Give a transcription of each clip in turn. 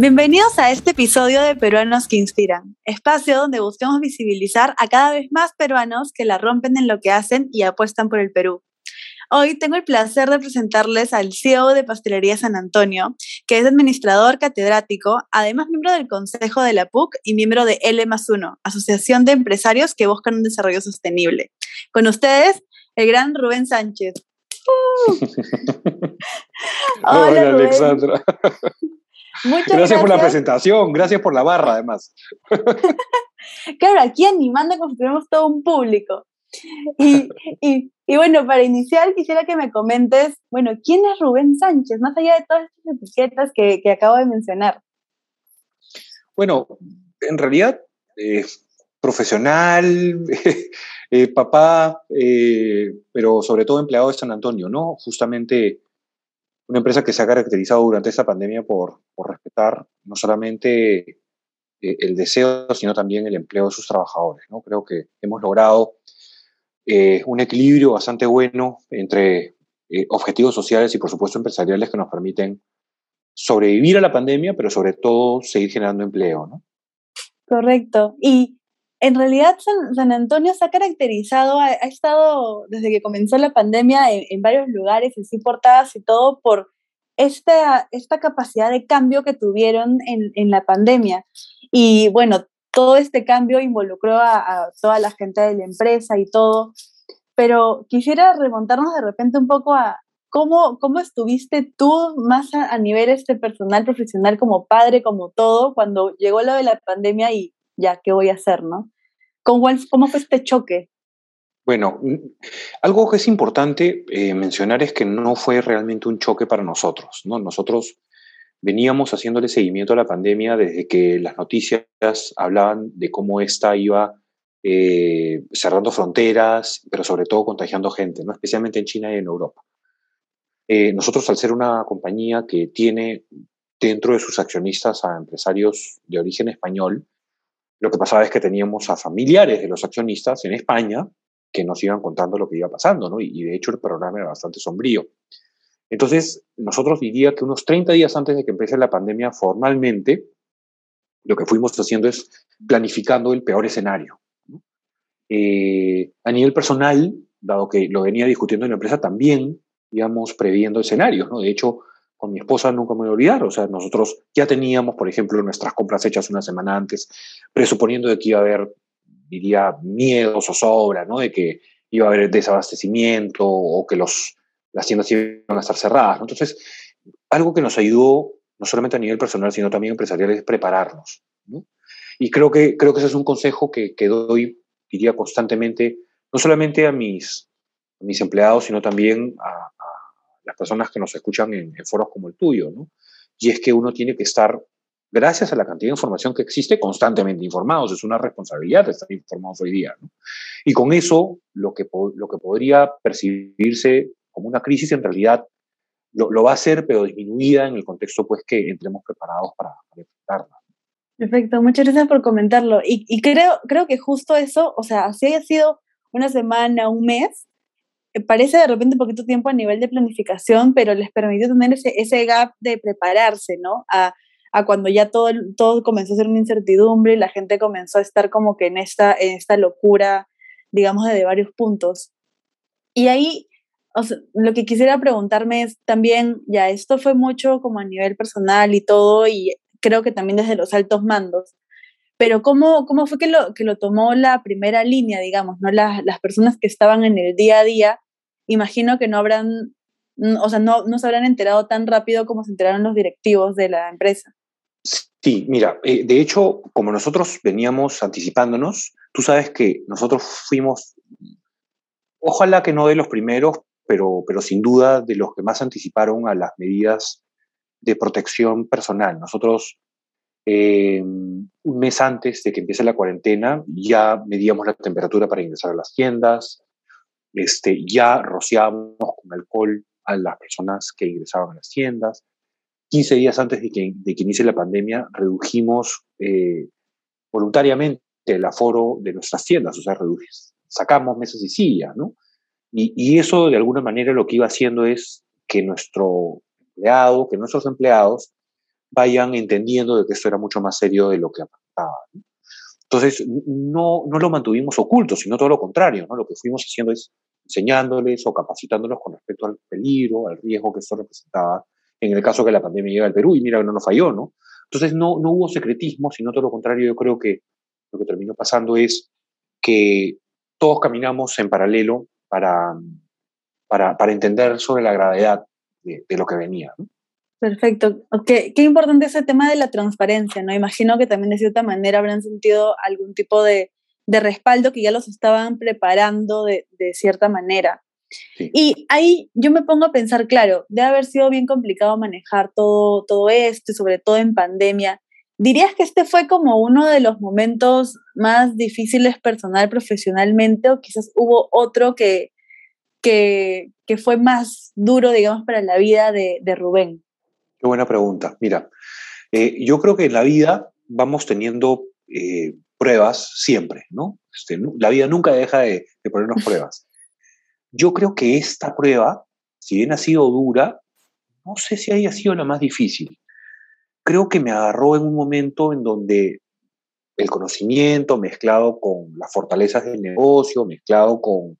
Bienvenidos a este episodio de Peruanos que Inspiran, espacio donde buscamos visibilizar a cada vez más peruanos que la rompen en lo que hacen y apuestan por el Perú. Hoy tengo el placer de presentarles al CEO de Pastelería San Antonio, que es administrador catedrático, además miembro del Consejo de la PUC y miembro de L 1, Asociación de Empresarios que buscan un desarrollo sostenible. Con ustedes, el gran Rubén Sánchez. Hola, Alexandra. Muchas gracias, por la presentación, gracias por la barra además. claro, aquí animando tuviéramos todo un público. Y, y, bueno, para iniciar quisiera que me comentes, bueno, ¿quién es Rubén Sánchez? Más allá de todas estas etiquetas que, que acabo de mencionar. Bueno, en realidad, eh, profesional, eh, papá, eh, pero sobre todo empleado de San Antonio, ¿no? Justamente una empresa que se ha caracterizado durante esta pandemia por, respetar no solamente eh, el deseo, sino también el empleo de sus trabajadores. ¿no? Creo que hemos logrado eh, un equilibrio bastante bueno entre eh, objetivos sociales y, por supuesto, empresariales que nos permiten sobrevivir a la pandemia, pero sobre todo seguir generando empleo. ¿no? Correcto. Y en realidad San, Antonio se ha caracterizado, ha, estado desde que comenzó la pandemia en, varios lugares, en sí portadas y todo, por esta, esta capacidad de cambio que tuvieron en, en la pandemia. Y bueno, todo este cambio involucró a, toda la gente de la empresa y todo, pero quisiera remontarnos de repente un poco a cómo, cómo estuviste tú más a, a nivel este personal, profesional, como padre, como todo, cuando llegó lo de la pandemia y ya, ¿qué voy a hacer, no? ¿Cómo, fue este choque? Bueno, algo que es importante eh, mencionar es que no fue realmente un choque para nosotros, ¿no? Nosotros veníamos haciéndole seguimiento a la pandemia desde que las noticias hablaban de cómo esta iba eh, cerrando fronteras, pero sobre todo contagiando gente, ¿no? especialmente en China y en Europa. Eh, nosotros, al ser una compañía que tiene dentro de sus accionistas a empresarios de origen español, lo que pasaba es que teníamos a familiares de los accionistas en España que nos iban contando lo que iba pasando, ¿no? Y, de hecho el programa era bastante sombrío. Entonces, nosotros diría que unos 30 días antes de que empiece la pandemia formalmente, lo que fuimos haciendo es planificando el peor escenario. Eh, a nivel personal, dado que lo venía discutiendo en la empresa, también íbamos previendo escenarios, ¿no? De hecho, con mi esposa nunca me voy a olvidar. O sea, nosotros ya teníamos, por ejemplo, nuestras compras hechas una semana antes, presuponiendo de que iba a haber, diría, miedos o sobra, ¿no? De que iba a haber desabastecimiento o que los, las tiendas iban a estar cerradas. Entonces, algo que nos ayudó, no solamente a nivel personal, sino también empresarial, es prepararnos. ¿no? Y creo que, creo que ese es un consejo que, que doy, diría, constantemente, no solamente a mis, a mis empleados, sino también a, las personas que nos escuchan en, foros como el tuyo, ¿no? Y es que uno tiene que estar, gracias a la cantidad de información que existe, constantemente informados. Es una responsabilidad estar informados hoy día, ¿no? Y con eso, lo que, lo que podría percibirse como una crisis, en realidad lo, va a ser, pero disminuida en el contexto, pues, que entremos preparados para, enfrentarla. Perfecto, muchas gracias por comentarlo. Y, y, creo, creo que justo eso, o sea, si haya sido una semana, un mes, eh, parece de repente poquito tiempo a nivel de planificación, pero les permitió tener ese, ese gap de prepararse, ¿no? A, a cuando ya todo, todo comenzó a ser una incertidumbre y la gente comenzó a estar como que en esta, en esta locura, digamos, de varios puntos. Y ahí, lo que quisiera preguntarme es también, ya esto fue mucho como a nivel personal y todo, y creo que también desde los altos mandos, pero ¿cómo, cómo fue que lo, que lo tomó la primera línea, digamos, ¿no? Las, las personas que estaban en el día a día, imagino que no habrán, o sea, no, no se habrán enterado tan rápido como se enteraron los directivos de la empresa. Sí, mira, eh, de hecho, como nosotros veníamos anticipándonos, tú sabes que nosotros fuimos, ojalá que no de los primeros, pero, pero sin duda de los que más anticiparon a las medidas de protección personal. Nosotros eh, un mes antes de que empiece la cuarentena, ya medíamos la temperatura para ingresar a las tiendas, este, ya rociábamos con alcohol a las personas que ingresaban a las tiendas. 15 días antes de que, de que inicie la pandemia, redujimos eh, voluntariamente el aforo de nuestras tiendas, o sea, sacamos mesas y sillas, ¿no? Y, y, eso de alguna manera lo que iba haciendo es que nuestro empleado, que nuestros empleados vayan entendiendo de que esto era mucho más serio de lo que aparentaba. Entonces, no, no lo mantuvimos oculto, sino todo lo contrario, ¿no? Lo que fuimos haciendo es enseñándoles o capacitándolos con respecto al peligro, al riesgo que esto representaba en el caso que la pandemia llega al Perú y mira que no nos falló, ¿no? Entonces no, no hubo secretismo, sino todo lo contrario, yo creo que lo que terminó pasando es que todos caminamos en paralelo para, para, para entender sobre la gravedad de, de lo que venía. ¿no? Perfecto. Okay. Qué importante ese tema de la transparencia, ¿no? Imagino que también de cierta manera habrán sentido algún tipo de, de respaldo que ya los estaban preparando de, de cierta manera. Sí. Y ahí yo me pongo a pensar, claro, debe haber sido bien complicado manejar todo, todo esto, sobre todo en pandemia. ¿Dirías que este fue como uno de los momentos más difíciles personal, profesionalmente, o quizás hubo otro que, que, que fue más duro, digamos, para la vida de, de Rubén? Qué buena pregunta. Mira, eh, yo creo que en la vida vamos teniendo eh, pruebas siempre, ¿no? Este, la vida nunca deja de, de ponernos pruebas. Yo creo que esta prueba, si bien ha sido dura, no sé si haya sido la más difícil. Creo que me agarró en un momento en donde el conocimiento mezclado con las fortalezas del negocio, mezclado con,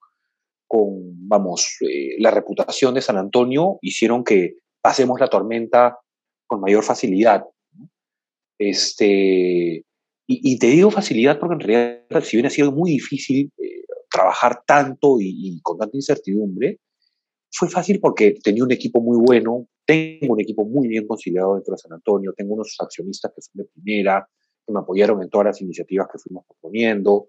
con vamos, eh, la reputación de San Antonio, hicieron que pasemos la tormenta con mayor facilidad. Este, y, y, te digo facilidad porque en realidad, si bien ha sido muy difícil eh, trabajar tanto y, y, con tanta incertidumbre, fue fácil porque tenía un equipo muy bueno, tengo un equipo muy bien conciliado dentro de San Antonio, tengo unos accionistas que son de primera, que me apoyaron en todas las iniciativas que fuimos proponiendo,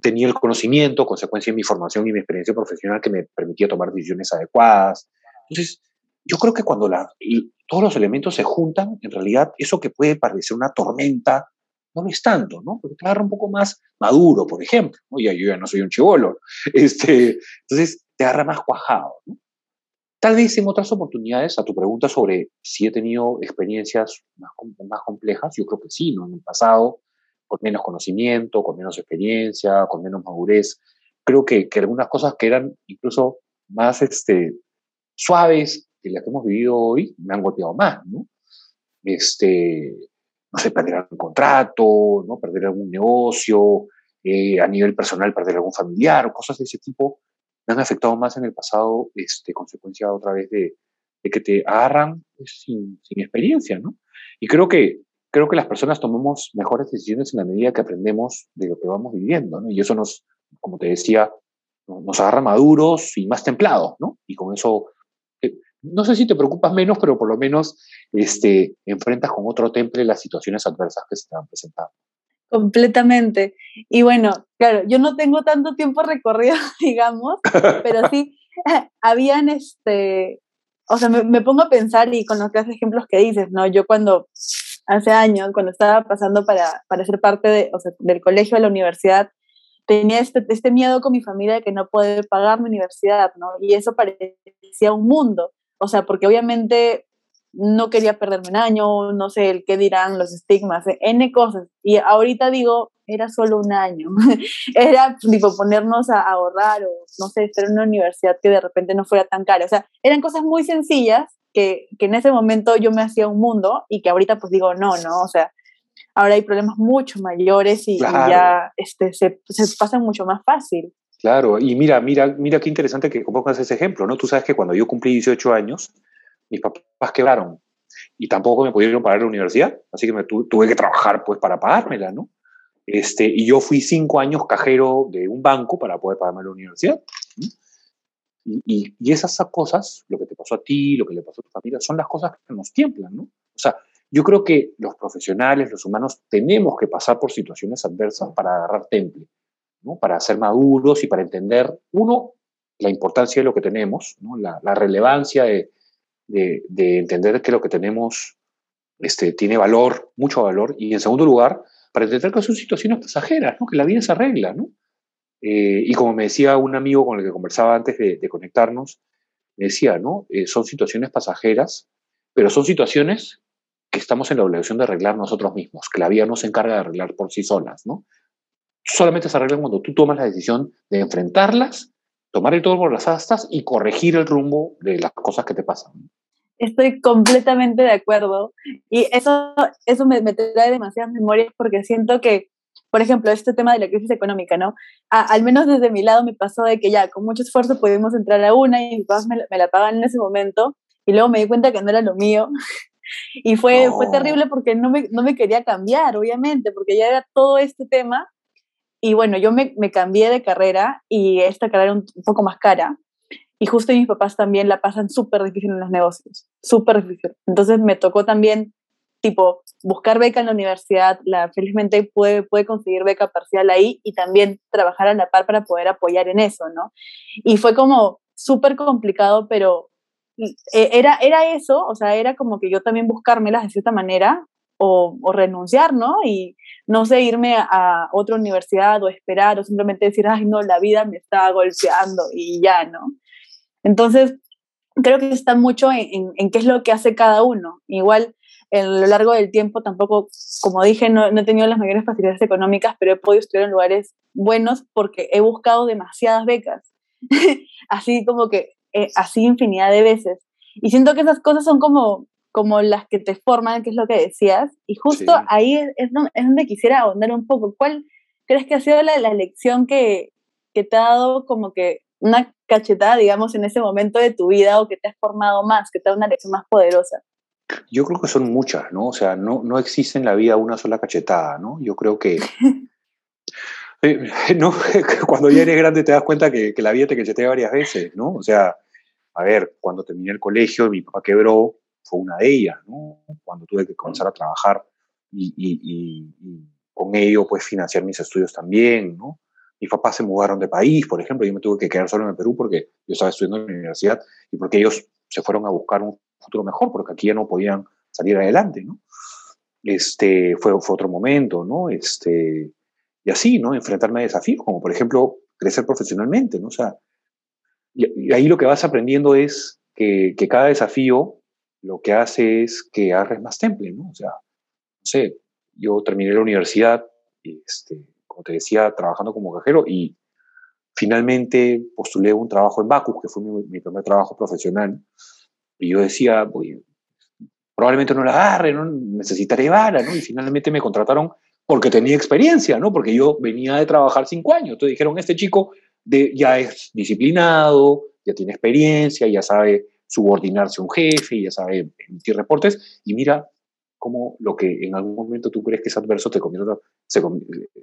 tenía el conocimiento, consecuencia de mi formación y mi experiencia profesional que me permitía tomar decisiones adecuadas. Entonces, yo creo que cuando la, todos los elementos se juntan, en realidad eso que puede parecer una tormenta, no lo es tanto, ¿no? Porque te agarra un poco más maduro, por ejemplo, ¿no? Ya, yo ya no soy un chivolo. Este, entonces te agarra más cuajado, ¿no? Tal vez en otras oportunidades, a tu pregunta sobre si he tenido experiencias más, más complejas, yo creo que sí, ¿no? En el pasado, con menos conocimiento, con menos experiencia, con menos madurez, creo que, que algunas cosas que eran incluso más este, suaves que las que hemos vivido hoy me han golpeado más, ¿no? Este, no sé, perder algún contrato, ¿no? Perder algún negocio, eh, a nivel personal perder algún familiar, cosas de ese tipo, me han afectado más en el pasado, este, consecuencia otra vez de, de que te agarran pues, sin, sin, experiencia, ¿no? Y creo que, creo que las personas tomamos mejores decisiones en la medida que aprendemos de lo que vamos viviendo, ¿no? Y eso nos, como te decía, nos agarra maduros y más templados, ¿no? Y con eso no sé si te preocupas menos, pero por lo menos este, enfrentas con otro temple las situaciones adversas que se te van presentando. Completamente. Y bueno, claro, yo no tengo tanto tiempo recorrido, digamos, pero sí, habían, este, o sea, me, me, pongo a pensar y con los tres ejemplos que dices, ¿no? Yo cuando, hace años, cuando estaba pasando para, para ser parte de, o sea, del colegio a la universidad, tenía este, este miedo con mi familia de que no poder pagar mi universidad, ¿no? Y eso parecía un mundo. O sea, porque obviamente no quería perderme un año, no sé el qué dirán, los estigmas, N cosas. Y ahorita digo, era solo un año. era tipo ponernos a ahorrar o no sé, estar en una universidad que de repente no fuera tan cara. O sea, eran cosas muy sencillas que, que en ese momento yo me hacía un mundo y que ahorita pues digo, no, no, o sea, ahora hay problemas mucho mayores y, claro. y ya este, se, se pasan mucho más fácil. Claro, y mira, mira, mira qué interesante que pongas ese ejemplo, ¿no? Tú sabes que cuando yo cumplí 18 años, mis papás quebraron y tampoco me pudieron pagar la universidad, así que me tu, tuve que trabajar pues para pagármela, ¿no? Este, y yo fui cinco años cajero de un banco para poder pagarme la universidad. Y, y, y, esas cosas, lo que te pasó a ti, lo que le pasó a tu familia, son las cosas que nos tiemblan, ¿no? O sea, yo creo que los profesionales, los humanos, tenemos que pasar por situaciones adversas para agarrar temple. Para ser maduros y para entender, uno, la importancia de lo que tenemos, la, relevancia de, de, de, entender que lo que tenemos este, tiene valor, mucho valor, y en segundo lugar, para entender que son situaciones pasajeras, ¿no? que la vida se arregla. Eh, y como me decía un amigo con el que conversaba antes de, de conectarnos, me decía, ¿no? Eh, son situaciones pasajeras, pero son situaciones que estamos en la obligación de arreglar nosotros mismos, que la vida no se encarga de arreglar por sí solas, ¿no? Solamente se arreglan cuando tú tomas la decisión de enfrentarlas, tomar el todo por las astas y corregir el rumbo de las cosas que te pasan. Estoy completamente de acuerdo. Y eso, eso me, me trae demasiadas memorias porque siento que, por ejemplo, este tema de la crisis económica, ¿no? al menos desde mi lado me pasó de que ya con mucho esfuerzo pudimos entrar a una y mis papás me, me la pagan en ese momento y luego me di cuenta que no era lo mío. y fue, fue terrible porque no me, no me quería cambiar, obviamente, porque ya era todo este tema. Y bueno, yo me, cambié de carrera y esta carrera era un, poco más cara. Y justo mis papás también la pasan súper difícil en los negocios, súper difícil. Entonces me tocó también, tipo, buscar beca en la universidad. La, felizmente pude, pude conseguir beca parcial ahí y también trabajar a la par para poder apoyar en eso, ¿no? Y fue como súper complicado, pero e, era, era eso, o sea, era como que yo también buscármelas de cierta manera o, renunciar, ¿no? Y no sé, irme a, otra universidad o esperar o simplemente decir, ay, no, la vida me está golpeando y ya, ¿no? Entonces, creo que está mucho en, en, qué es lo que hace cada uno. Igual, a lo largo del tiempo tampoco, como dije, no, no, he tenido las mayores facilidades económicas, pero he podido estudiar en lugares buenos porque he buscado demasiadas becas. así como que, eh, así infinidad de veces. Y siento que esas cosas son como, como las que te forman, que es lo que decías. Y justo sí. ahí es, es, donde quisiera ahondar un poco. ¿Cuál crees que ha sido la, la lección que, que te ha dado como que una cachetada, digamos, en ese momento de tu vida o que te has formado más, que te da una lección más poderosa? Yo creo que son muchas, ¿no? O sea, no, no existe en la vida una sola cachetada, ¿no? Yo creo que... eh, no, cuando ya eres grande te das cuenta que, que, la vida te cachetea varias veces, ¿no? O sea, a ver, cuando terminé el colegio mi papá quebró, fue una de ellas, ¿no? Cuando tuve que comenzar a trabajar y, y, y, y con ello, pues, financiar mis estudios también, ¿no? mis papás se mudaron de país, por ejemplo, yo me tuve que quedar solo en el Perú porque yo estaba estudiando en la universidad y porque ellos se fueron a buscar un futuro mejor, porque aquí ya no podían salir adelante, ¿no? Este, fue, fue otro momento, ¿no? Este, y así, ¿no? Enfrentarme a desafíos, como por ejemplo crecer profesionalmente, ¿no? O sea, y, y ahí lo que vas aprendiendo es que, que, cada desafío lo que hace es que agarres más temple, ¿no? O sea, no sé, yo terminé la universidad, este, como te decía, trabajando como cajero y finalmente postulé un trabajo en Bacus, que fue mi, primer trabajo profesional. Y yo decía, probablemente no la agarre, ¿no? necesitaré vara, ¿no? Y finalmente me contrataron porque tenía experiencia, ¿no? Porque yo venía de trabajar cinco años. Entonces dijeron, este chico de, ya es disciplinado, ya tiene experiencia, ya sabe subordinarse a un jefe, ya sabe emitir reportes, y mira, cómo lo que en algún momento tú crees que es adverso te convierte, se,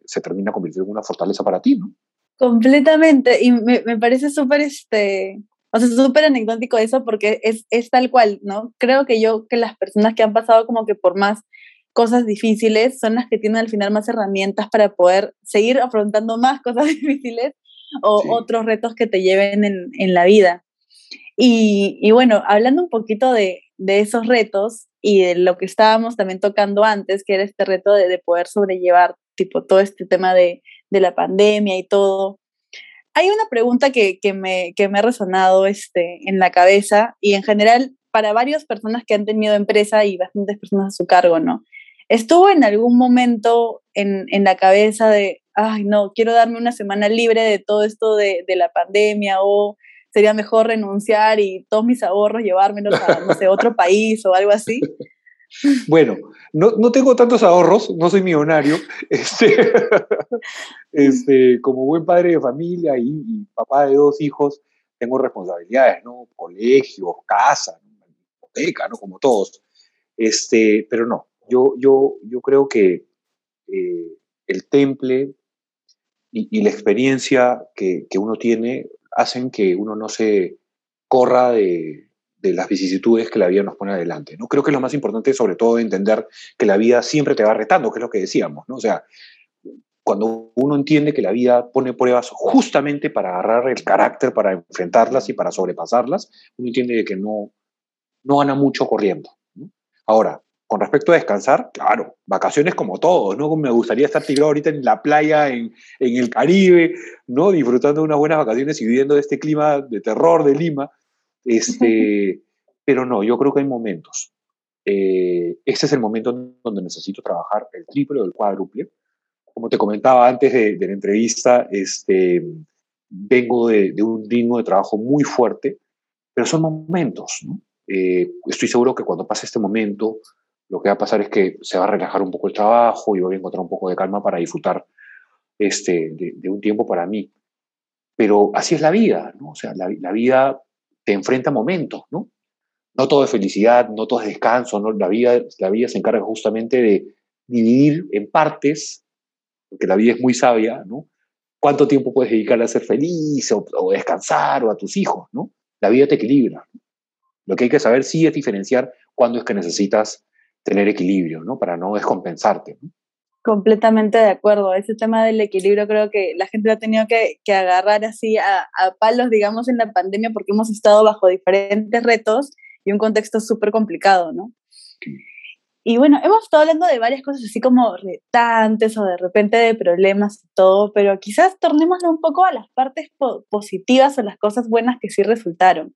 se termina convirtiendo en una fortaleza para ti, ¿no? Completamente, y me, me parece súper, este, o sea, súper anecdótico eso porque es, es tal cual, ¿no? Creo que yo, que las personas que han pasado como que por más cosas difíciles son las que tienen al final más herramientas para poder seguir afrontando más cosas difíciles o sí. otros retos que te lleven en, en la vida. Y, bueno, hablando un poquito de, de esos retos, y de lo que estábamos también tocando antes, que era este reto de, de poder sobrellevar tipo todo este tema de, de, la pandemia y todo. Hay una pregunta que, que, me, que me ha resonado este, en la cabeza y en general para varias personas que han tenido empresa y bastantes personas a su cargo, ¿no? ¿Estuvo en algún momento en, en la cabeza de, ay, no, quiero darme una semana libre de todo esto de, de la pandemia o sería mejor renunciar y todos mis ahorros llevármelos a, no sé, otro país o algo así? Bueno, no, no, tengo tantos ahorros, no soy millonario. Este, este, como buen padre de familia y, papá de dos hijos, tengo responsabilidades, ¿no? Colegios, casa, hipoteca, ¿no? Como todos. Este, pero no, yo, yo, yo creo que eh, el temple y, y, la experiencia que, que uno tiene hacen que uno no se corra de, de, las vicisitudes que la vida nos pone adelante. ¿no? Creo que lo más importante sobre todo entender que la vida siempre te va retando, que es lo que decíamos. ¿no? O sea, cuando uno entiende que la vida pone pruebas justamente para agarrar el carácter, para enfrentarlas y para sobrepasarlas, uno entiende que no, no gana mucho corriendo. Ahora, con respecto a descansar, claro, vacaciones como todos, ¿no? Me gustaría estar tirado ahorita en la playa, en, en, el Caribe, ¿no? Disfrutando de unas buenas vacaciones y viviendo de este clima de terror de Lima. Este, pero no, yo creo que hay momentos. Eh, este es el momento donde necesito trabajar el triple o el cuádruple. Como te comentaba antes de, de la entrevista, este, vengo de, de, un ritmo de trabajo muy fuerte, pero son momentos, ¿no? Eh, estoy seguro que cuando pase este momento, lo que va a pasar es que se va a relajar un poco el trabajo y voy a encontrar un poco de calma para disfrutar este, de, un tiempo para mí. Pero así es la vida, ¿no? O sea, la, vida te enfrenta momentos, ¿no? No todo es felicidad, no todo es descanso, ¿no? La vida, la vida se encarga justamente de dividir en partes, porque la vida es muy sabia, ¿no? ¿Cuánto tiempo puedes dedicar a ser feliz o, o descansar o a tus hijos, ¿no? La vida te equilibra. Lo que hay que saber sí es diferenciar cuándo es que necesitas tener equilibrio, ¿no? Para no descompensarte. Completamente de acuerdo. Ese tema del equilibrio creo que la gente lo ha tenido que, agarrar así a, palos, digamos, en la pandemia porque hemos estado bajo diferentes retos y un contexto súper complicado, ¿no? Y bueno, hemos estado hablando de varias cosas así como retantes o de repente de problemas y todo, pero quizás tornémoslo un poco a las partes positivas o las cosas buenas que sí resultaron.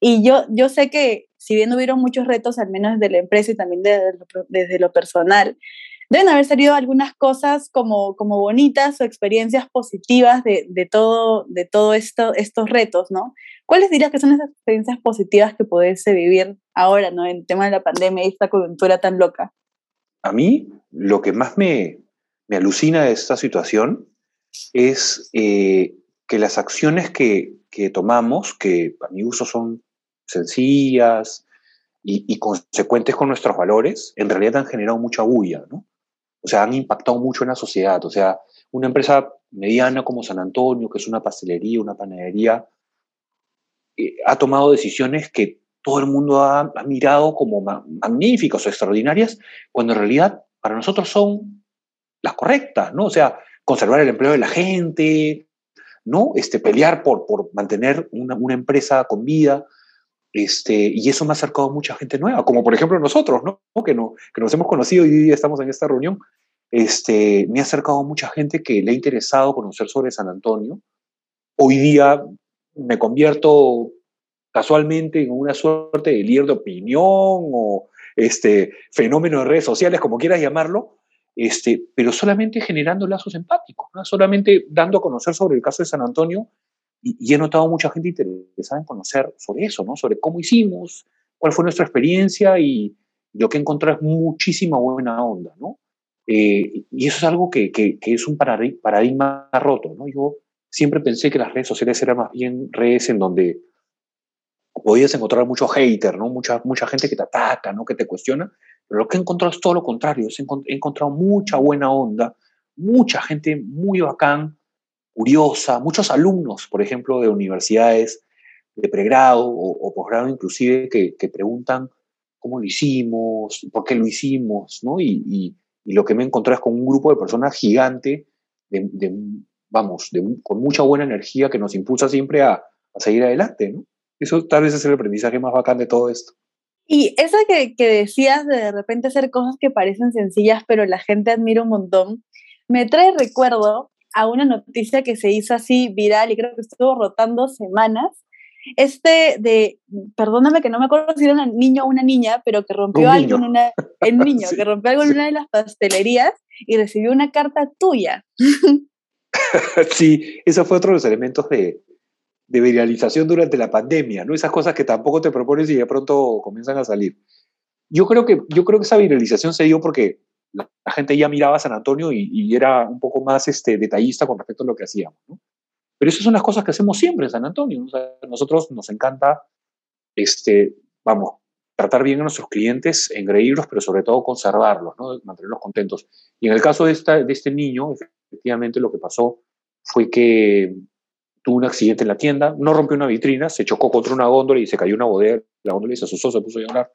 Y yo, yo sé que si bien hubieron muchos retos, al menos desde la empresa y también desde lo, personal, deben haber salido algunas cosas como, como bonitas o experiencias positivas de, de todo, de todo esto, estos retos, ¿no? ¿Cuáles dirías que son esas experiencias positivas que podés vivir ahora, ¿no? En el tema de la pandemia y esta coyuntura tan loca. A mí, lo que más me, me alucina de esta situación es eh, que las acciones que, que tomamos, que a mi uso son sencillas y, consecuentes con nuestros valores, en realidad han generado mucha bulla, ¿no? O sea, han impactado mucho en la sociedad. O sea, una empresa mediana como San Antonio, que es una pastelería, una panadería, eh, ha tomado decisiones que todo el mundo ha, mirado como magníficas o extraordinarias, cuando en realidad para nosotros son las correctas, ¿no? O sea, conservar el empleo de la gente, ¿no? Este, pelear por, por mantener una, una empresa con vida, este, y eso me ha acercado a mucha gente nueva, como por ejemplo nosotros, ¿no? Que, no, que nos hemos conocido y hoy día estamos en esta reunión. Este, me ha acercado a mucha gente que le ha interesado conocer sobre San Antonio. Hoy día me convierto casualmente en una suerte de líder de opinión o este, fenómeno de redes sociales, como quieras llamarlo, este, pero solamente generando lazos empáticos, ¿no? solamente dando a conocer sobre el caso de San Antonio y, he notado mucha gente interesada en conocer sobre eso, ¿no? Sobre cómo hicimos, cuál fue nuestra experiencia y lo que encontré es muchísima buena onda, ¿no? Eh, y eso es algo que, que, es un paradigma roto, ¿no? Yo siempre pensé que las redes sociales eran más bien redes en donde podías encontrar mucho hater, ¿no? Mucha, mucha gente que te ataca, ¿no? Que te cuestiona. Pero lo que he encontrado es todo lo contrario. He encontrado mucha buena onda, mucha gente muy bacán, curiosa, muchos alumnos, por ejemplo, de universidades de pregrado o, posgrado inclusive, que, preguntan cómo lo hicimos, por qué lo hicimos, ¿no? Y, lo que me encontré es con un grupo de personas gigante, de, vamos, con mucha buena energía que nos impulsa siempre a, seguir adelante, ¿no? Eso tal vez es el aprendizaje más bacán de todo esto. Y eso que, que decías de de repente hacer cosas que parecen sencillas, pero la gente admira un montón, me trae recuerdo a una noticia que se hizo así viral y creo que estuvo rotando semanas. Este de, perdóname que no me acuerdo si era un niño o una niña, pero que rompió algo en una, el niño, que rompió algo en una de las pastelerías y recibió una carta tuya. sí, eso fue otro de los elementos de, de viralización durante la pandemia, ¿no? Esas cosas que tampoco te propones y de pronto comienzan a salir. Yo creo que, yo creo que esa viralización se dio porque la, gente ya miraba a San Antonio y, era un poco más este, detallista con respecto a lo que hacíamos. ¿no? Pero esas son las cosas que hacemos siempre en San Antonio. a nosotros nos encanta, este, vamos, tratar bien a nuestros clientes, engreírlos, pero sobre todo conservarlos, ¿no? mantenerlos contentos. Y en el caso de, esta, de este niño, efectivamente lo que pasó fue que tuvo un accidente en la tienda, no rompió una vitrina, se chocó contra una góndola y se cayó una bodega, la góndola y se asustó, se puso a llorar.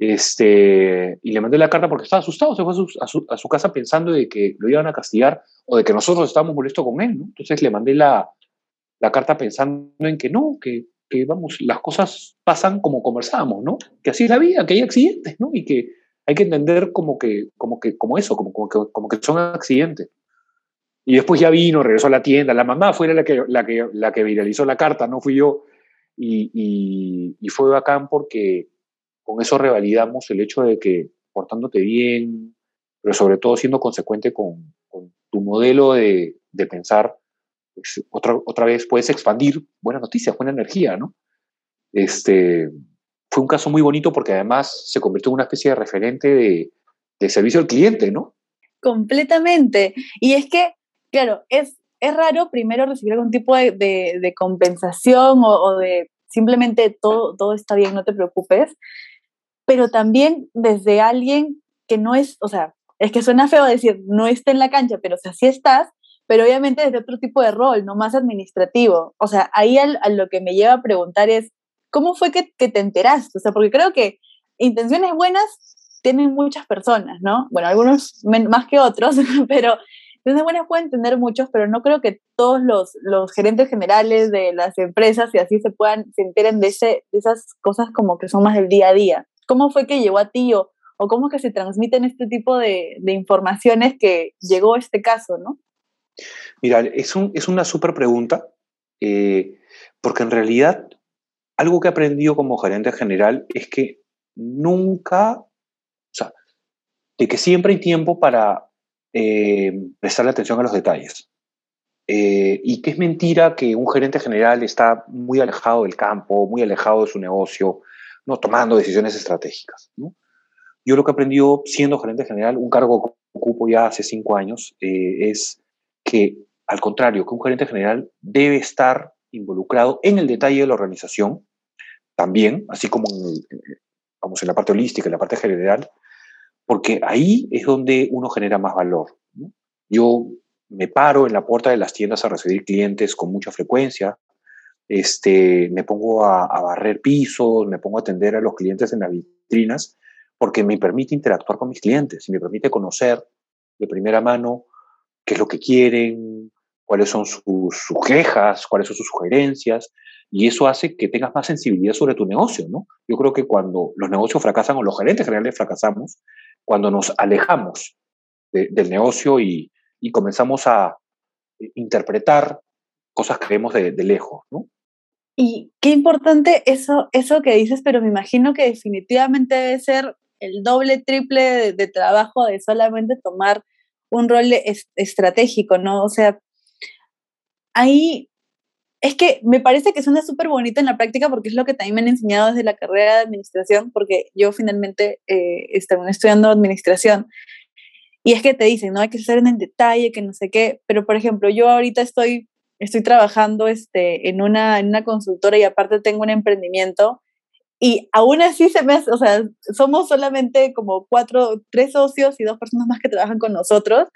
Este, y le mandé la carta porque estaba asustado, se fue a su, a su, casa pensando de que lo iban a castigar o de que nosotros estábamos molestos con él, ¿no? Entonces le mandé la, la carta pensando en que no, que, que, vamos, las cosas pasan como conversábamos, ¿no? Que así es la vida, que hay accidentes, ¿no? Y que hay que entender como que, como que, como eso, como, como, que, como que son accidentes. Y después ya vino, regresó a la tienda, la mamá fue la que, la que, la que viralizó la carta, no fui yo. Y, y, y fue bacán porque con eso revalidamos el hecho de que portándote bien, pero sobre todo siendo consecuente con, tu modelo de, pensar, pues, otra, otra vez puedes expandir buenas noticias, buena energía, ¿no? Este, fue un caso muy bonito porque además se convirtió en una especie de referente de, de servicio al cliente, ¿no? Completamente. Y es que, claro, es, es raro primero recibir algún tipo de, de, compensación o, o, de simplemente todo, todo está bien, no te preocupes, pero también desde alguien que no es, o sea, es que suena feo decir no está en la cancha, pero o sea, sí estás, pero obviamente desde otro tipo de rol, no más administrativo. O sea, ahí a lo que me lleva a preguntar es, ¿cómo fue que, que, te enteraste? O sea, porque creo que intenciones buenas tienen muchas personas, ¿no? Bueno, algunos más que otros, pero intenciones buenas pueden tener muchos, pero no creo que todos los, los gerentes generales de las empresas y así se puedan, se enteren de, ese, de esas cosas como que son más del día a día. ¿Cómo fue que llegó a ti o, o cómo que se transmiten este tipo de, de informaciones que llegó este caso, ¿no? Mira, es, un, es una súper pregunta, eh, porque en realidad algo que he aprendido como gerente general es que nunca, o sea, de que siempre hay tiempo para eh, prestarle atención a los detalles. Eh, y que es mentira que un gerente general está muy alejado del campo, muy alejado de su negocio, no tomando decisiones estratégicas. ¿no? Yo lo que he aprendido siendo gerente general, un cargo que ocupo ya hace cinco años, eh, es que, al contrario, que un gerente general debe estar involucrado en el detalle de la organización, también, así como en, vamos, en la parte holística, en la parte general, porque ahí es donde uno genera más valor. Yo me paro en la puerta de las tiendas a recibir clientes con mucha frecuencia, este, me pongo a, a, barrer pisos, me pongo a atender a los clientes en las vitrinas, porque me permite interactuar con mis clientes y me permite conocer de primera mano qué es lo que quieren, cuáles son sus, sus, quejas, cuáles son sus sugerencias, y eso hace que tengas más sensibilidad sobre tu negocio, ¿no? Yo creo que cuando los negocios fracasan o los gerentes generales fracasamos, cuando nos alejamos de, del negocio y, y, comenzamos a interpretar cosas que vemos de, de, lejos, ¿no? Y qué importante eso, eso que dices, pero me imagino que definitivamente debe ser el doble, triple de, de trabajo de solamente tomar un rol es, estratégico, ¿no? O sea, ahí es que me parece que suena súper bonito en la práctica porque es lo que también me han enseñado desde la carrera de administración, porque yo finalmente eh, estudiando administración. Y es que te dicen, no hay que ser en el detalle, que no sé qué, pero por ejemplo, yo ahorita estoy, estoy trabajando este, en, una, en una consultora y aparte tengo un emprendimiento y aún así se me hace, o sea, somos solamente como cuatro, tres socios y dos personas más que trabajan con nosotros.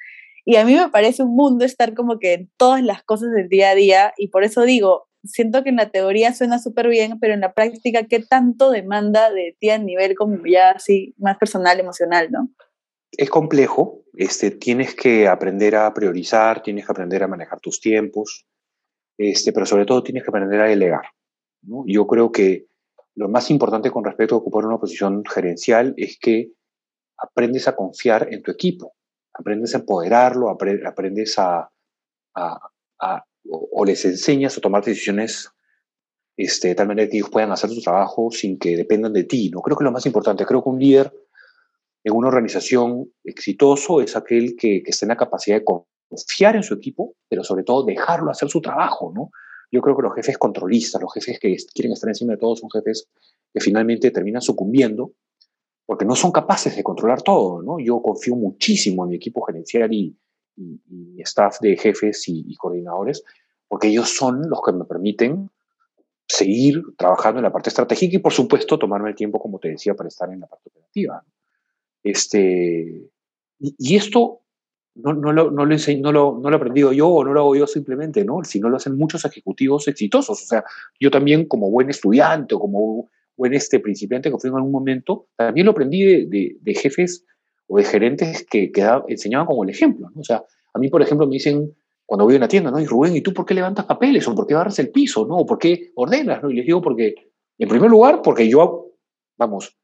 Y a mí me parece un mundo estar como que en todas las cosas del día a día. Y por eso digo, siento que en la teoría suena súper bien, pero en la práctica, ¿qué tanto demanda de ti a nivel como ya así más personal, emocional, no? Es complejo, este, tienes que aprender a priorizar, tienes que aprender a manejar tus tiempos, este, pero sobre todo tienes que aprender a delegar. Yo creo que lo más importante con respecto a ocupar una posición gerencial es que aprendes a confiar en tu equipo, aprendes a empoderarlo, aprendes a, a, a o, les enseñas a tomar decisiones este, de tal manera que ellos puedan hacer su trabajo sin que dependan de ti. ¿no? Creo que lo más importante, creo que un líder en una organización exitoso es aquel que, que esté en la capacidad de confiar en su equipo, pero sobre todo dejarlo hacer su trabajo, ¿no? Yo creo que los jefes controlistas, los jefes que quieren estar encima de todo, son jefes que finalmente terminan sucumbiendo porque no son capaces de controlar todo. ¿no? Yo confío muchísimo en mi equipo gerencial y, y, y staff de jefes y, y, coordinadores, porque ellos son los que me permiten seguir trabajando en la parte estratégica y, por supuesto, tomarme el tiempo, como te decía, para estar en la parte operativa. Este, y esto no, no, lo, no, lo no, he aprendido yo o no lo hago yo simplemente, ¿no? Sino lo hacen muchos ejecutivos exitosos. O sea, yo también como buen estudiante o como buen este principiante que fui en algún momento, también lo aprendí de, de, jefes o de gerentes que, que da, enseñaban como el ejemplo, ¿no? O sea, a mí, por ejemplo, me dicen cuando voy a una tienda, ¿no? Y Rubén, ¿y tú por qué levantas papeles? ¿O por qué barras el piso? ¿No? ¿O por qué ordenas? ¿No? Y les digo porque, en primer lugar, porque yo, vamos,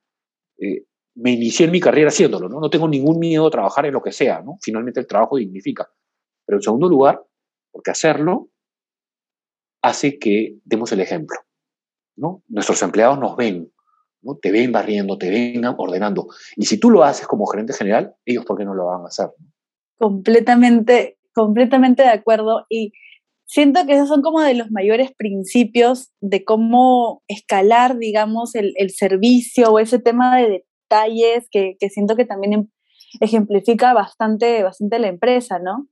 eh, me inicié en mi carrera haciéndolo, ¿no? No tengo ningún miedo a trabajar en lo que sea, ¿no? Finalmente el trabajo dignifica. Pero en segundo lugar, porque hacerlo hace que demos el ejemplo, ¿no? Nuestros empleados nos ven, ¿no? Te ven barriendo, te ven ordenando. Y si tú lo haces como gerente general, ellos, ¿por qué no lo van a hacer? Completamente, completamente de acuerdo. Y siento que esos son como de los mayores principios de cómo escalar, digamos, el, el servicio o ese tema de detalles que, que siento que también em, ejemplifica bastante, bastante la empresa, ¿no?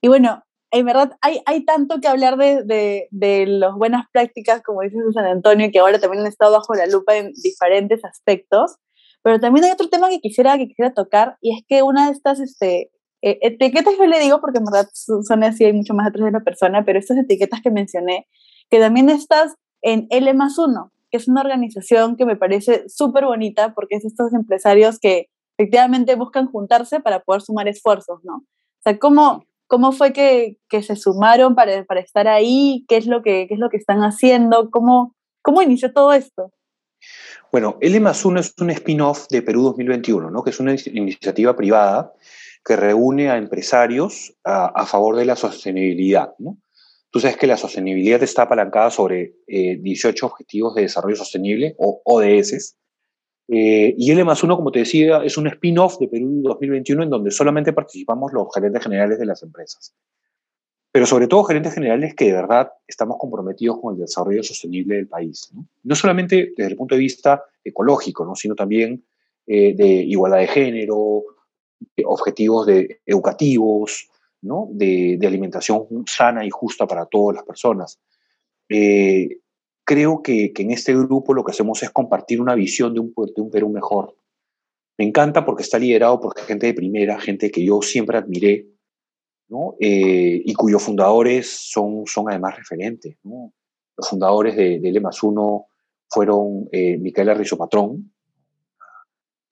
Y bueno, en verdad hay, hay tanto que hablar de, de, de las buenas prácticas, como dices San Antonio, que ahora también han estado bajo la lupa en diferentes aspectos, pero también hay otro tema que quisiera, que quisiera tocar, y es que una de estas este, eh, etiquetas yo le digo porque en verdad son así, hay mucho más atrás de la persona, pero estas etiquetas que mencioné, que también estás en L más uno, que es una organización que me parece súper bonita porque es estos empresarios que efectivamente buscan juntarse para poder sumar esfuerzos, ¿no? O sea, ¿cómo, cómo fue que, que se sumaron para, para, estar ahí? ¿Qué es lo que, qué es lo que están haciendo? ¿Cómo, ¿Cómo inició todo esto? Bueno, L más uno es un spin-off de Perú 2021, ¿no? que es una iniciativa privada que reúne a empresarios a, a favor de la sostenibilidad. ¿no? Tú sabes que la sostenibilidad está apalancada sobre eh, 18 Objetivos de Desarrollo Sostenible, o ODS, eh, y L más uno, como te decía, es un spin-off de Perú 2021 en donde solamente participamos los gerentes generales de las empresas. Pero sobre todo gerentes generales que de verdad estamos comprometidos con el desarrollo sostenible del país. No, no solamente desde el punto de vista ecológico, ¿no? sino también eh, de igualdad de género, objetivos de, educativos, ¿no? de, de, alimentación sana y justa para todas las personas. Eh, creo que, que, en este grupo lo que hacemos es compartir una visión de un, de un Perú mejor. Me encanta porque está liderado por gente de primera, gente que yo siempre admiré, ¿no? Eh, y cuyos fundadores son, son además referentes. ¿no? Los fundadores de, de L más uno fueron eh, Micaela Patrón,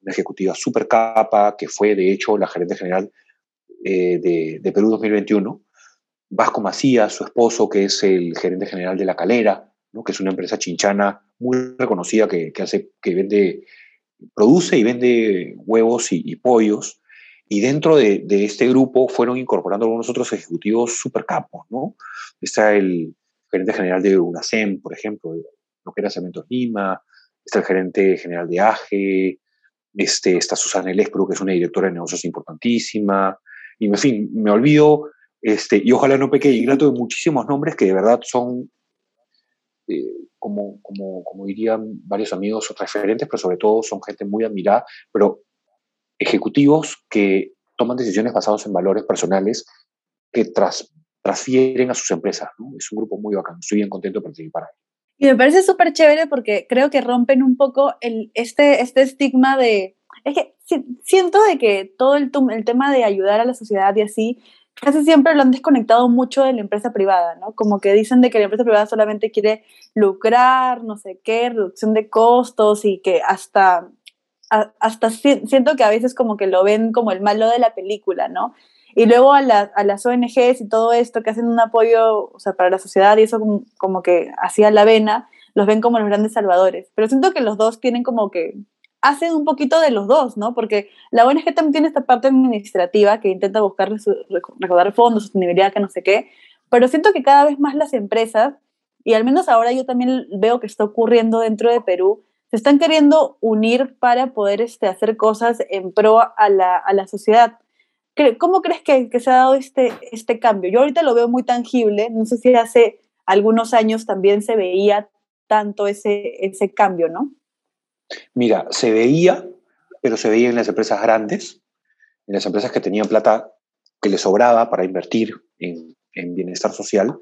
una ejecutiva súper capa, que fue de hecho la gerente general eh, de, Perú 2021. Vasco Macías, su esposo, que es el gerente general de La Calera, ¿no? que es una empresa chinchana muy reconocida que, hace, que vende, produce y vende huevos y, pollos. Y dentro de, este grupo fueron incorporando algunos otros ejecutivos súper capos, ¿no? Está el gerente general de UNASEM, por ejemplo, lo que era Cementos Lima, está el gerente general de AGE, este, está Susana Elespro, que es una directora de negocios importantísima, y en fin, me olvido, este, y ojalá no peque y grato de muchísimos nombres que de verdad son, eh, como, como, como dirían varios amigos, referentes, pero sobre todo son gente muy admirada, pero ejecutivos que toman decisiones basadas en valores personales que tras, transfieren a sus empresas. ¿no? Es un grupo muy bacán, estoy bien contento de participar ahí. Y me parece súper chévere porque creo que rompen un poco el, este, este estigma de... Es que siento de que todo el, tema de ayudar a la sociedad y así, casi siempre lo han desconectado mucho de la empresa privada, ¿no? Como que dicen de que la empresa privada solamente quiere lucrar, no sé qué, reducción de costos y que hasta, hasta siento que a veces como que lo ven como el malo de la película, ¿no? Y luego a, la, a, las ONGs y todo esto que hacen un apoyo para la sociedad y eso como, como que hacía la vena, los ven como los grandes salvadores. Pero siento que los dos tienen como que hacen un poquito de los dos, ¿no? Porque la ONG también tiene esta parte administrativa que intenta buscar recaudar fondos, sostenibilidad, que no sé qué, pero siento que cada vez más las empresas, y al menos ahora yo también veo que está ocurriendo dentro de Perú, se están queriendo unir para poder este, hacer cosas en pro a la, a la sociedad. ¿Cómo crees que, que, se ha dado este, este cambio? Yo ahorita lo veo muy tangible, no sé si hace algunos años también se veía tanto ese, ese cambio, ¿no? Mira, se veía, pero se veía en las empresas grandes, en las empresas que tenían plata que les sobraba para invertir en, en bienestar social,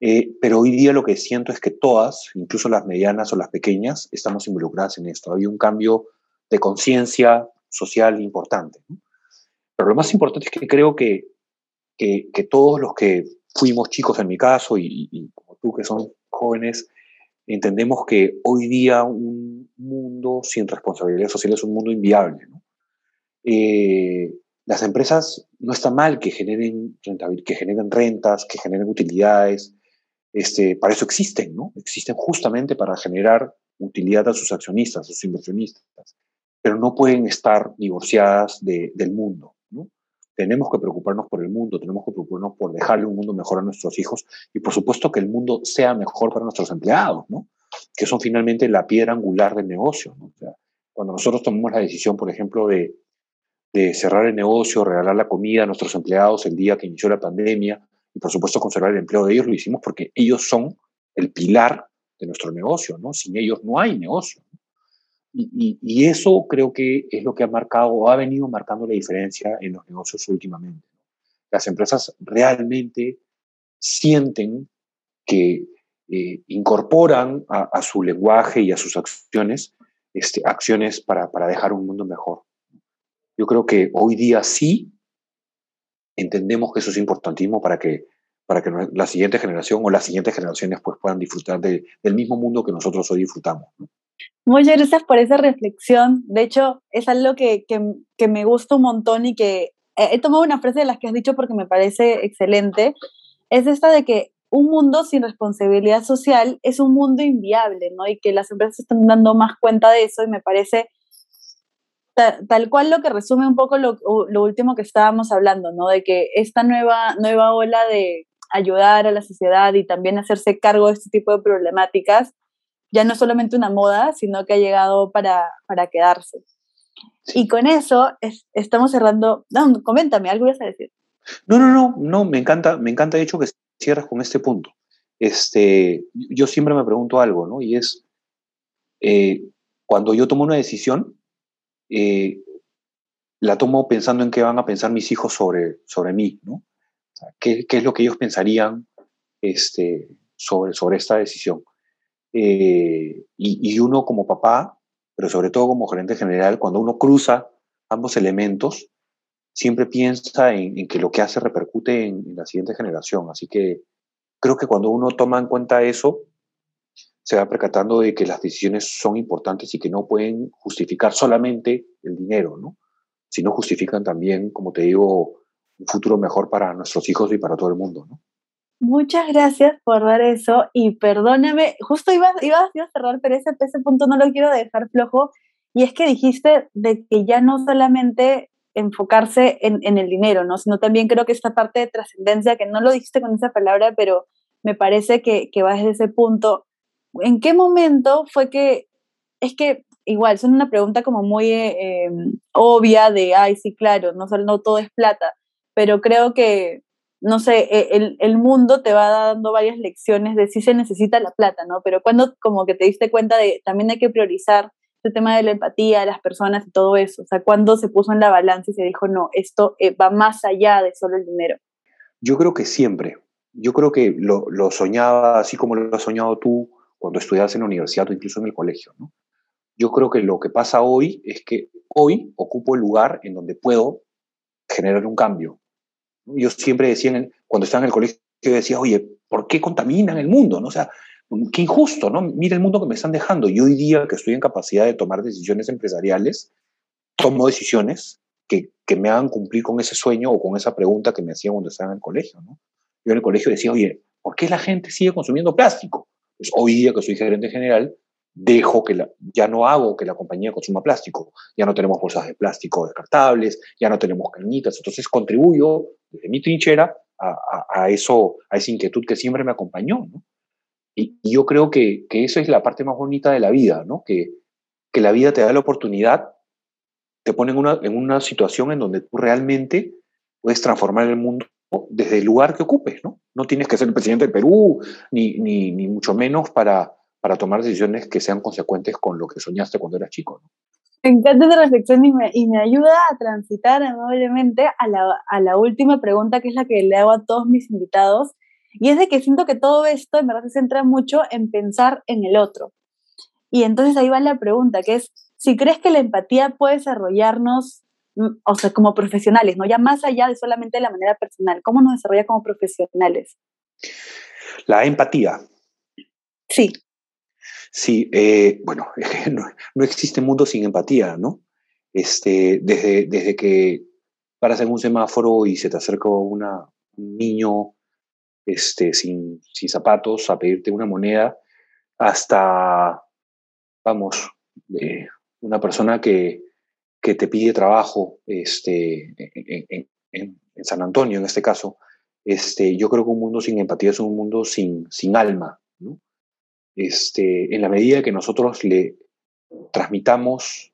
eh, pero hoy día lo que siento es que todas, incluso las medianas o las pequeñas, estamos involucradas en esto. Hay un cambio de conciencia social importante. Pero lo más importante es que creo que, que, todos los que fuimos chicos en mi caso y, tú que son jóvenes, entendemos que hoy día un mundo sin responsabilidad social es un mundo inviable. ¿no? Eh, las empresas no está mal que generen, que generen rentas, que generen utilidades, este, para eso existen, ¿no? Existen justamente para generar utilidad a sus accionistas, a sus inversionistas, pero no pueden estar divorciadas de, del mundo. Tenemos que preocuparnos por el mundo, tenemos que preocuparnos por dejarle un mundo mejor a nuestros hijos y por supuesto que el mundo sea mejor para nuestros empleados, ¿no? Que son finalmente la piedra angular del negocio. cuando nosotros tomamos la decisión, por ejemplo, de, de cerrar el negocio, regalar la comida a nuestros empleados el día que inició la pandemia, y por supuesto conservar el empleo de ellos lo hicimos porque ellos son el pilar de nuestro negocio, ¿no? Sin ellos no hay negocio. Y, eso creo que es lo que ha marcado o ha venido marcando la diferencia en los negocios últimamente. Las empresas realmente sienten que eh, incorporan a, su lenguaje y a sus acciones este, acciones para, para dejar un mundo mejor. Yo creo que hoy día sí entendemos que eso es importantísimo para que, para que la siguiente generación o las siguientes generaciones pues, puedan disfrutar del mismo mundo que nosotros hoy disfrutamos. Muchas gracias por esa reflexión. De hecho, es algo que, que, me gusta un montón y que he tomado una frase de las que has dicho porque me parece excelente. Es esta de que un mundo sin responsabilidad social es un mundo inviable, ¿no? Y que las empresas están dando más cuenta de eso y me parece tal, cual lo que resume un poco lo, lo, último que estábamos hablando, ¿no? De que esta nueva, nueva ola de ayudar a la sociedad y también hacerse cargo de este tipo de problemáticas ya no es solamente una moda, sino que ha llegado para, para quedarse. Y con eso estamos cerrando. No, coméntame, algo ibas a decir. No, no, no, no, me encanta, me encanta de hecho que cierras con este punto. Este, yo siempre me pregunto algo, ¿no? Y es, eh, cuando yo tomo una decisión, eh, la tomo pensando en qué van a pensar mis hijos sobre, sobre mí, ¿no? ¿qué, ¿qué, es lo que ellos pensarían este, sobre, sobre esta decisión? Eh, y, y, uno como papá, pero sobre todo como gerente general, cuando uno cruza ambos elementos, siempre piensa en, que lo que hace repercute en, la siguiente generación. Así que creo que cuando uno toma en cuenta eso, se va percatando de que las decisiones son importantes y que no pueden justificar solamente el dinero, ¿no? sino justifican también, como te digo, un futuro mejor para nuestros hijos y para todo el mundo. ¿no? Muchas gracias por dar eso y perdóname, justo iba, iba, a cerrar, pero ese, ese punto no lo quiero dejar flojo. Y es que dijiste de que ya no solamente enfocarse en, el dinero, ¿no? Sino también creo que esta parte de trascendencia, que no lo dijiste con esa palabra, pero me parece que, va desde ese punto. ¿En qué momento fue que, es que igual, es una pregunta como muy eh, em, obvia de, ay, sí, claro, no, todo es plata, pero creo que no sé, e, el, mundo te va dando varias lecciones de si se necesita la plata, ¿no? Pero cuando como que te diste cuenta de también hay que priorizar el tema de la empatía de las personas y todo eso, o sea, cuando se puso en la balanza y se dijo, no, esto eh, va más allá de solo el dinero. Yo creo que siempre, yo creo que lo, lo soñaba así como lo has soñado tú cuando estudias en la universidad o incluso en el colegio, ¿no? Yo creo que lo que pasa hoy es que hoy ocupo el lugar en donde puedo generar un cambio, yo siempre decía, cuando estaba en el colegio, decía, oye, ¿por qué contaminan el mundo? ¿no? O sea, qué injusto, ¿no? Mira el mundo que me están dejando. Y hoy día que estoy en capacidad de tomar decisiones empresariales, tomo decisiones que, que me hagan cumplir con ese sueño o con esa pregunta que me hacían cuando estaba en el colegio, ¿no? Yo en el colegio decía, oye, ¿por qué la gente sigue consumiendo plástico? Pues hoy día que soy gerente general, dejo que la, ya no hago que la compañía consuma plástico, ya no tenemos bolsas de plástico descartables, ya no tenemos cañitas, entonces contribuyo desde mi trinchera a, eso, a esa inquietud que siempre me acompañó. Y, yo creo que, que esa es la parte más bonita de la vida, ¿no? que, que la vida te da la oportunidad, te pone en una, en una situación en donde tú realmente puedes transformar el mundo desde el lugar que ocupes, ¿no? No tienes que ser el presidente de Perú, ni, ni, ni mucho menos para, para tomar decisiones que sean consecuentes con lo que soñaste cuando eras chico. ¿no? Me encanta esa reflexión y me, y me ayuda a transitar amablemente a la, a la última pregunta, que es la que le hago a todos mis invitados, y es de que siento que todo esto en verdad se centra mucho en pensar en el otro. Y entonces ahí va la pregunta, que es, si crees que la empatía puede desarrollarnos, mm, o sea, como profesionales, ¿no? Ya más allá de solamente la manera personal, ¿cómo nos desarrolla como profesionales? La empatía. Sí. Sí, eh, bueno, no, no, existe mundo sin empatía, ¿no? Este, desde, desde que paras en un semáforo y se te acerca una, un niño este, sin, zapatos a pedirte una moneda, hasta, vamos, eh, una persona que, que, te pide trabajo este, en, San Antonio, en este caso, este, yo creo que un mundo sin empatía es un mundo sin, sin alma, ¿no? este, en la medida que nosotros le transmitamos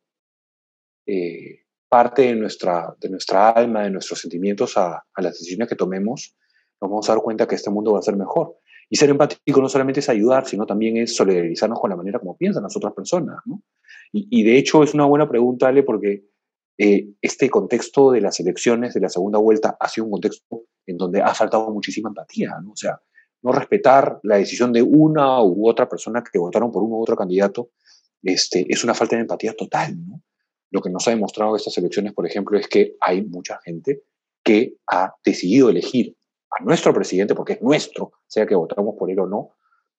eh, parte de nuestra, de nuestra alma, de nuestros sentimientos a, las decisiones que tomemos, nos vamos a dar cuenta que este mundo va a ser mejor. Y ser empático no solamente es ayudar, sino también es solidarizarnos con la manera como piensan las otras personas. ¿no? Y, de hecho es una buena pregunta, Ale, porque eh, este contexto de las elecciones de la segunda vuelta ha sido un contexto en donde ha faltado muchísima empatía. ¿no? O sea, no respetar la decisión de una u otra persona que votaron por uno u otro candidato este, es una falta de empatía total. ¿no? Lo que nos ha demostrado estas elecciones, por ejemplo, es que hay mucha gente que ha decidido elegir a nuestro presidente, porque es nuestro, sea que votamos por él o no,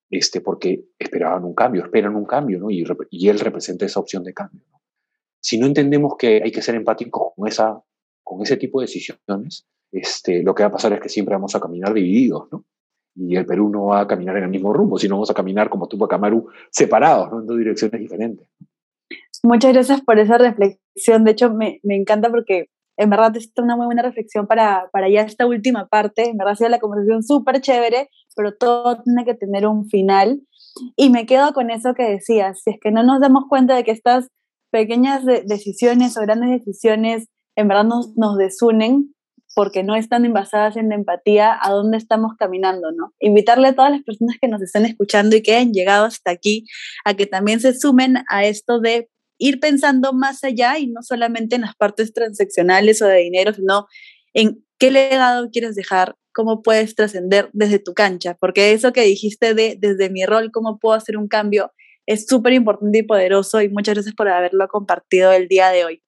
este, porque esperaban un cambio, esperan un cambio, ¿no? y, y él representa esa opción de cambio. ¿no? Si no entendemos que hay que ser empáticos con, esa, con ese tipo de decisiones, este, lo que va a pasar es que siempre vamos a caminar divididos, ¿no? Y el Perú no va a caminar en el mismo rumbo, sino vamos a caminar como Tupac Amaru separados, ¿no? En dos direcciones diferentes. Muchas gracias por esa reflexión. De hecho, me, me encanta porque en verdad es una muy buena reflexión para, para ya esta última parte. En verdad ha sido la conversación súper chévere, pero todo tiene que tener un final. Y me quedo con eso que decías, si es que no nos damos cuenta de que estas pequeñas decisiones o grandes decisiones en verdad nos, nos desunen porque no están basadas en la empatía a dónde estamos caminando, ¿no? Invitarle a todas las personas que nos están escuchando y que han llegado hasta aquí a que también se sumen a esto de ir pensando más allá y no solamente en las partes transaccionales o de dinero, sino en qué legado quieres dejar, cómo puedes trascender desde tu cancha, porque eso que dijiste de desde mi rol, cómo puedo hacer un cambio, es súper importante y poderoso y muchas gracias por haberlo compartido el día de hoy.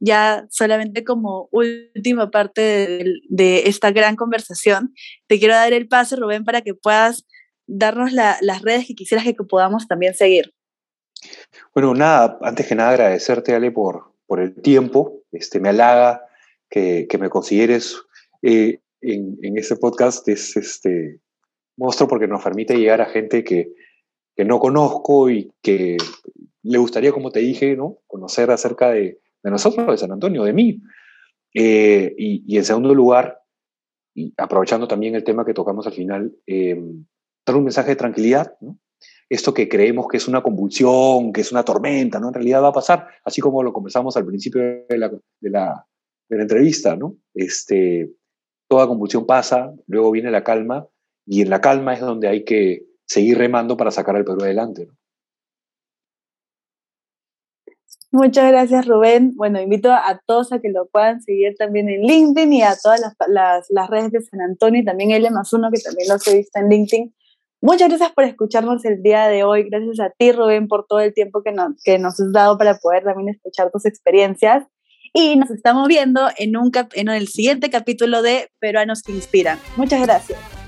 Ya solamente como última parte de, esta gran conversación, te quiero dar el pase, Rubén, para que puedas darnos las redes que quisieras que podamos también seguir. Bueno, nada, antes que nada agradecerte, Ale, por, por el tiempo. Este, me halaga que, que me consideres eh, en, en, este podcast. Es este monstruo porque nos permite llegar a gente que, que, no conozco y que le gustaría, como te dije, ¿no? conocer acerca de, de nosotros, de San Antonio, de mí. Eh, y, en segundo lugar, aprovechando también el tema que tocamos al final, eh, dar un mensaje de tranquilidad, ¿no? Esto que creemos que es una convulsión, que es una tormenta, ¿no? En realidad va a pasar, así como lo conversamos al principio de la, de la, entrevista, ¿no? Este, toda convulsión pasa, luego viene la calma, y en la calma es donde hay que seguir remando para sacar al Perú adelante. Muchas gracias, Rubén. Bueno, invito a todos a que lo puedan seguir también en LinkedIn y a todas las, las, las redes de San Antonio y también L más uno, que también los he visto en LinkedIn. Muchas gracias por escucarnos el día de hoy. Gracias a ti, Rubén, por todo el tiempo que nos, que nos has dado para poder también escuchar tus experiencias. Y nos estamos viendo en, un en el siguiente capítulo de Peruanos que Inspiran. Muchas gracias.